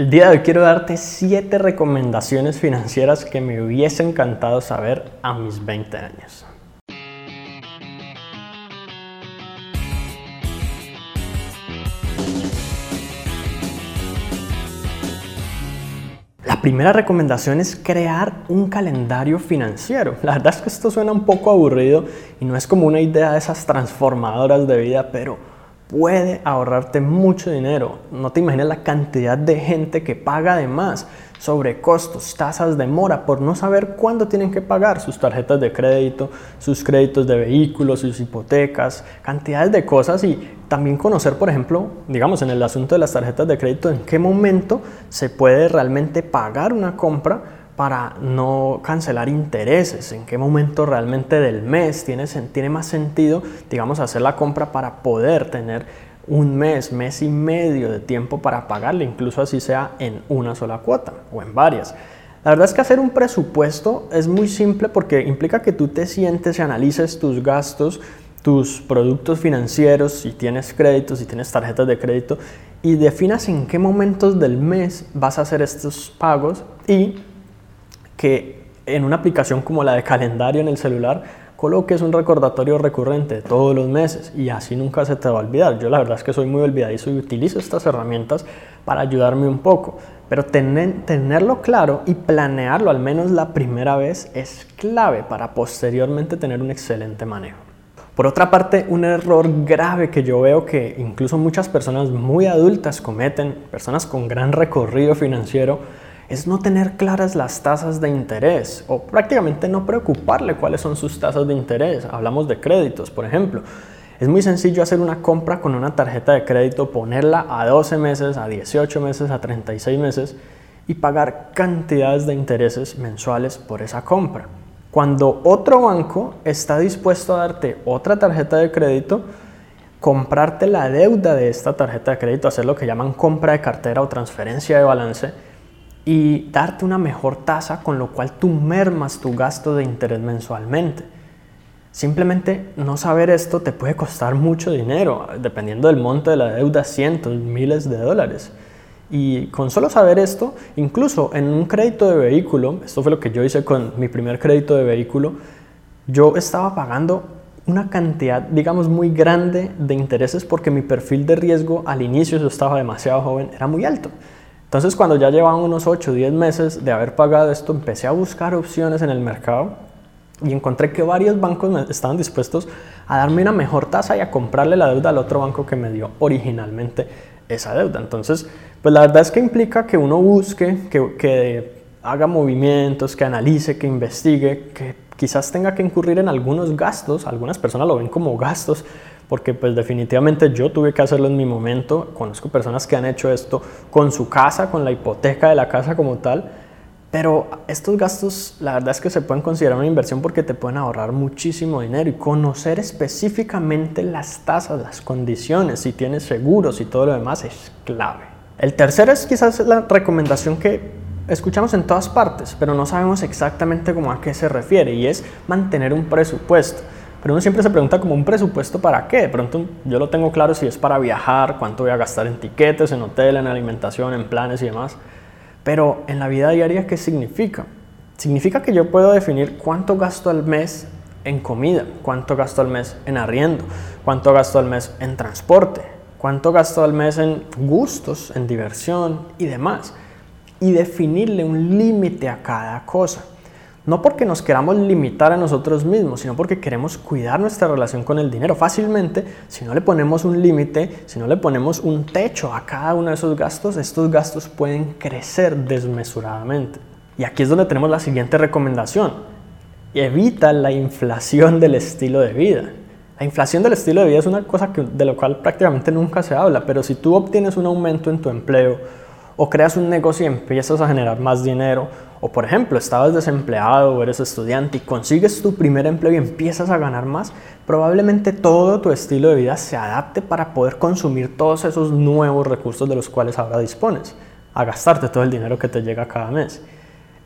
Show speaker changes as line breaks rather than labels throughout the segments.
El día de hoy quiero darte 7 recomendaciones financieras que me hubiese encantado saber a mis 20 años. La primera recomendación es crear un calendario financiero. La verdad es que esto suena un poco aburrido y no es como una idea de esas transformadoras de vida, pero puede ahorrarte mucho dinero. No te imaginas la cantidad de gente que paga de más sobre costos, tasas de mora por no saber cuándo tienen que pagar sus tarjetas de crédito, sus créditos de vehículos, sus hipotecas, cantidades de cosas y también conocer, por ejemplo, digamos en el asunto de las tarjetas de crédito, en qué momento se puede realmente pagar una compra para no cancelar intereses, en qué momento realmente del mes tiene, más sentido, digamos, hacer la compra para poder tener un mes, mes y medio de tiempo para pagarle, incluso así sea en una sola cuota o en varias. La verdad es que hacer un presupuesto es muy simple porque implica que tú te sientes y analices tus gastos, tus productos financieros, si tienes créditos, si tienes tarjetas de crédito, y definas en qué momentos del mes vas a hacer estos pagos y que en una aplicación como la de calendario en el celular coloques un recordatorio recurrente todos los meses y así nunca se te va a olvidar. Yo la verdad es que soy muy olvidadizo y utilizo estas herramientas para ayudarme un poco, pero tenerlo claro y planearlo al menos la primera vez es clave para posteriormente tener un excelente manejo. Por otra parte, un error grave que yo veo que incluso muchas personas muy adultas cometen, personas con gran recorrido financiero, es no tener claras las tasas de interés o prácticamente no preocuparle cuáles son sus tasas de interés. Hablamos de créditos, por ejemplo. Es muy sencillo hacer una compra con una tarjeta de crédito, ponerla a 12 meses, a 18 meses, a 36 meses y pagar cantidades de intereses mensuales por esa compra. Cuando otro banco está dispuesto a darte otra tarjeta de crédito, comprarte la deuda de esta tarjeta de crédito, hacer lo que llaman compra de cartera o transferencia de balance, y darte una mejor tasa con lo cual tú mermas tu gasto de interés mensualmente. Simplemente no saber esto te puede costar mucho dinero, dependiendo del monto de la deuda, cientos, miles de dólares. Y con solo saber esto, incluso en un crédito de vehículo, esto fue lo que yo hice con mi primer crédito de vehículo, yo estaba pagando una cantidad, digamos, muy grande de intereses porque mi perfil de riesgo al inicio, yo estaba demasiado joven, era muy alto. Entonces cuando ya llevaba unos 8 o 10 meses de haber pagado esto, empecé a buscar opciones en el mercado y encontré que varios bancos estaban dispuestos a darme una mejor tasa y a comprarle la deuda al otro banco que me dio originalmente esa deuda. Entonces, pues la verdad es que implica que uno busque, que, que haga movimientos, que analice, que investigue, que quizás tenga que incurrir en algunos gastos, algunas personas lo ven como gastos, porque pues definitivamente yo tuve que hacerlo en mi momento, conozco personas que han hecho esto con su casa, con la hipoteca de la casa como tal, pero estos gastos la verdad es que se pueden considerar una inversión porque te pueden ahorrar muchísimo dinero y conocer específicamente las tasas, las condiciones, si tienes seguros y todo lo demás es clave. El tercero es quizás la recomendación que escuchamos en todas partes, pero no sabemos exactamente cómo a qué se refiere y es mantener un presupuesto. Pero uno siempre se pregunta como un presupuesto para qué. De pronto yo lo tengo claro si es para viajar, cuánto voy a gastar en tiquetes, en hotel, en alimentación, en planes y demás. Pero en la vida diaria, ¿qué significa? Significa que yo puedo definir cuánto gasto al mes en comida, cuánto gasto al mes en arriendo, cuánto gasto al mes en transporte, cuánto gasto al mes en gustos, en diversión y demás. Y definirle un límite a cada cosa. No porque nos queramos limitar a nosotros mismos, sino porque queremos cuidar nuestra relación con el dinero. Fácilmente, si no le ponemos un límite, si no le ponemos un techo a cada uno de esos gastos, estos gastos pueden crecer desmesuradamente. Y aquí es donde tenemos la siguiente recomendación. Evita la inflación del estilo de vida. La inflación del estilo de vida es una cosa de la cual prácticamente nunca se habla, pero si tú obtienes un aumento en tu empleo o creas un negocio y empiezas a generar más dinero o por ejemplo, estabas desempleado o eres estudiante y consigues tu primer empleo y empiezas a ganar más, probablemente todo tu estilo de vida se adapte para poder consumir todos esos nuevos recursos de los cuales ahora dispones, a gastarte todo el dinero que te llega cada mes.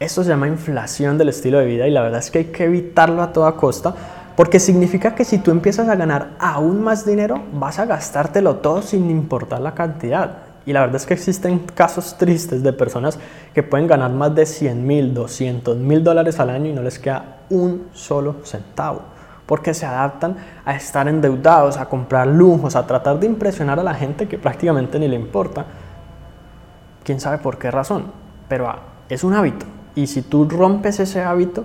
Esto se llama inflación del estilo de vida y la verdad es que hay que evitarlo a toda costa porque significa que si tú empiezas a ganar aún más dinero, vas a gastártelo todo sin importar la cantidad. Y la verdad es que existen casos tristes de personas que pueden ganar más de 100 mil, 200 mil dólares al año y no les queda un solo centavo. Porque se adaptan a estar endeudados, a comprar lujos, a tratar de impresionar a la gente que prácticamente ni le importa. Quién sabe por qué razón. Pero ah, es un hábito. Y si tú rompes ese hábito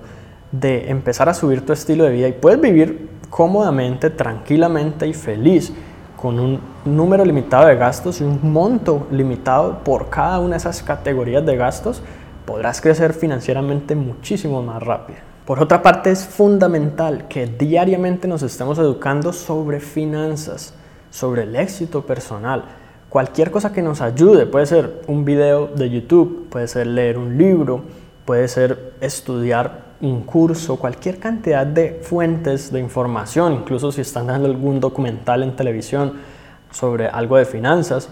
de empezar a subir tu estilo de vida y puedes vivir cómodamente, tranquilamente y feliz con un número limitado de gastos y un monto limitado por cada una de esas categorías de gastos, podrás crecer financieramente muchísimo más rápido. Por otra parte, es fundamental que diariamente nos estemos educando sobre finanzas, sobre el éxito personal. Cualquier cosa que nos ayude, puede ser un video de YouTube, puede ser leer un libro, puede ser estudiar un curso, cualquier cantidad de fuentes de información, incluso si están dando algún documental en televisión sobre algo de finanzas,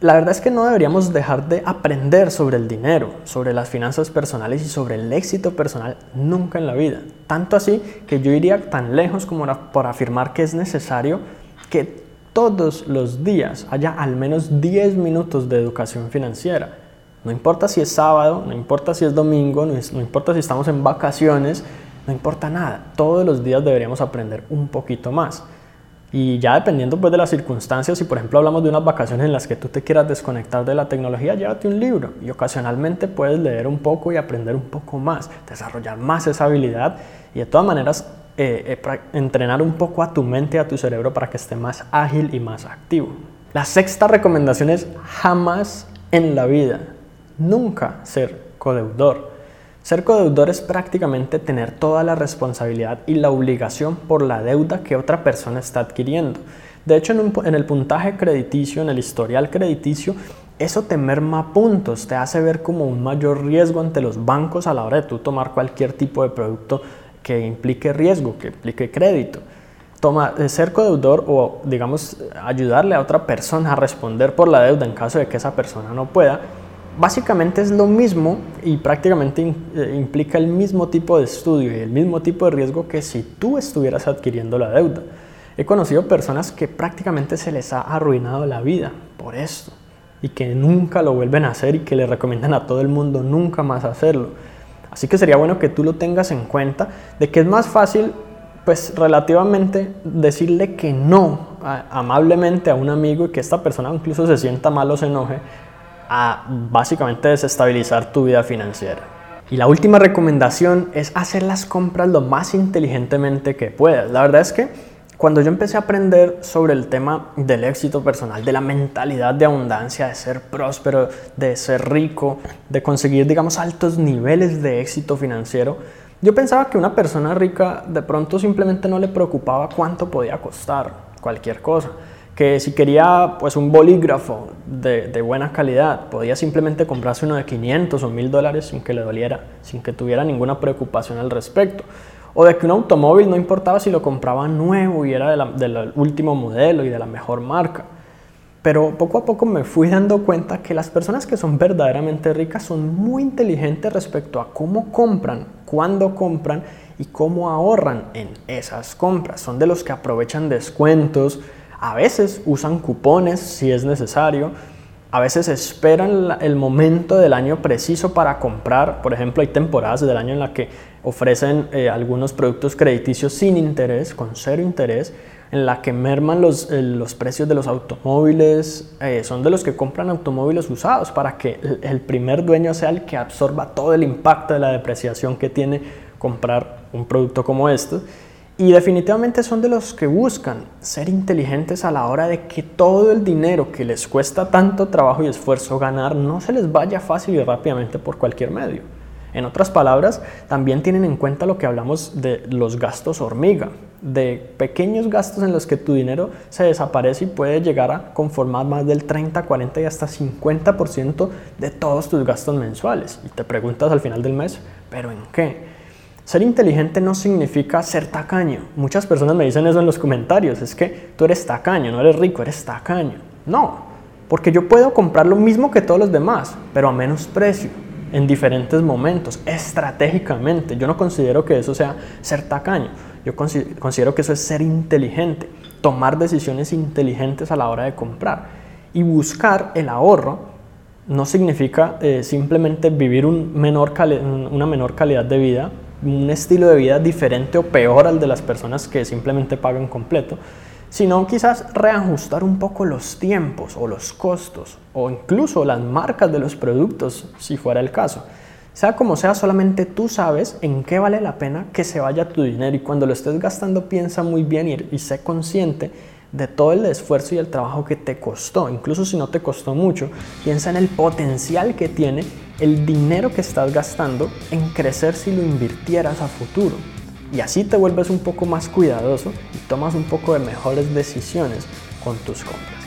la verdad es que no deberíamos dejar de aprender sobre el dinero, sobre las finanzas personales y sobre el éxito personal nunca en la vida. Tanto así que yo iría tan lejos como por afirmar que es necesario que todos los días haya al menos 10 minutos de educación financiera no importa si es sábado, no importa si es domingo, no, importa si estamos en vacaciones, no importa nada. Todos los días deberíamos aprender un poquito más. Y ya dependiendo pues de las circunstancias, si por ejemplo hablamos de unas vacaciones en las que tú te quieras desconectar de la tecnología, llévate un libro y ocasionalmente puedes leer un poco y aprender un poco más, desarrollar más esa habilidad y de todas maneras eh, eh, entrenar un poco a tu mente a tu cerebro para que esté más ágil y más activo. La sexta recomendación es jamás en la vida nunca ser codeudor. Ser codeudor es prácticamente tener toda la responsabilidad y la obligación por la deuda que otra persona está adquiriendo. De hecho, en, el puntaje crediticio, en el historial crediticio, eso te merma puntos, te hace ver como un mayor riesgo ante los bancos a la hora de tú tomar cualquier tipo de producto que implique riesgo, que implique crédito. Toma, eh, ser codeudor o, digamos, ayudarle a otra persona a responder por la deuda en caso de que esa persona no pueda, básicamente es lo mismo y prácticamente eh, implica el mismo tipo de estudio y el mismo tipo de riesgo que si tú estuvieras adquiriendo la deuda. He conocido personas que prácticamente se les ha arruinado la vida por esto y que nunca lo vuelven a hacer y que le recomiendan a todo el mundo nunca más hacerlo. Así que sería bueno que tú lo tengas en cuenta de que es más fácil pues relativamente decirle que no amablemente a un amigo y que esta persona incluso se sienta mal o se enoje a básicamente desestabilizar tu vida financiera. Y la última recomendación es hacer las compras lo más inteligentemente que puedas. La verdad es que cuando yo empecé a aprender sobre el tema del éxito personal, de la mentalidad de abundancia, de ser próspero, de ser rico, de conseguir, digamos, altos niveles de éxito financiero, yo pensaba que una persona rica de pronto simplemente no le preocupaba cuánto podía costar cualquier cosa que si quería pues un bolígrafo de, buena calidad, podía simplemente comprarse uno de 500 o 1000 dólares sin que le doliera, sin que tuviera ninguna preocupación al respecto. O de que un automóvil no importaba si lo compraba nuevo y era del último modelo y de la mejor marca. Pero poco a poco me fui dando cuenta que las personas que son verdaderamente ricas son muy inteligentes respecto a cómo compran, cuándo compran y cómo ahorran en esas compras. Son de los que aprovechan descuentos, a veces usan cupones si es necesario, a veces esperan el momento del año preciso para comprar. Por ejemplo, hay temporadas del año en la que ofrecen eh, algunos productos crediticios sin interés, con cero interés, en la que merman los, eh, los precios de los automóviles. Eh, son de los que compran automóviles usados para que el primer dueño sea el que absorba todo el impacto de la depreciación que tiene comprar un producto como este. Y definitivamente son de los que buscan ser inteligentes a la hora de que todo el dinero que les cuesta tanto trabajo y esfuerzo ganar no se les vaya fácil y rápidamente por cualquier medio. En otras palabras, también tienen en cuenta lo que hablamos de los gastos hormiga, de pequeños gastos en los que tu dinero se desaparece y puede llegar a conformar más del 30, 40 y hasta 50% de todos tus gastos mensuales. Y te preguntas al final del mes, ¿pero en qué? Ser inteligente no significa ser tacaño. Muchas personas me dicen eso en los comentarios. Es que tú eres tacaño, no eres rico, eres tacaño. No, porque yo puedo comprar lo mismo que todos los demás, pero a menos precio, en diferentes momentos, estratégicamente. Yo no considero que eso sea ser tacaño. Yo considero que eso es ser inteligente, tomar decisiones inteligentes a la hora de comprar. Y buscar el ahorro no significa eh, simplemente vivir un menor una menor calidad de vida, un estilo de vida diferente o peor al de las personas que simplemente pagan completo, sino quizás reajustar un poco los tiempos o los costos o incluso las marcas de los productos si fuera el caso. Sea como sea, solamente tú sabes en qué vale la pena que se vaya tu dinero y cuando lo estés gastando piensa muy bien y, y sé consciente de todo el esfuerzo y el trabajo que te costó, incluso si no te costó mucho, piensa en el potencial que tiene el dinero que estás gastando en crecer si lo invirtieras a futuro. Y así te vuelves un poco más cuidadoso y tomas un poco de mejores decisiones con tus compras.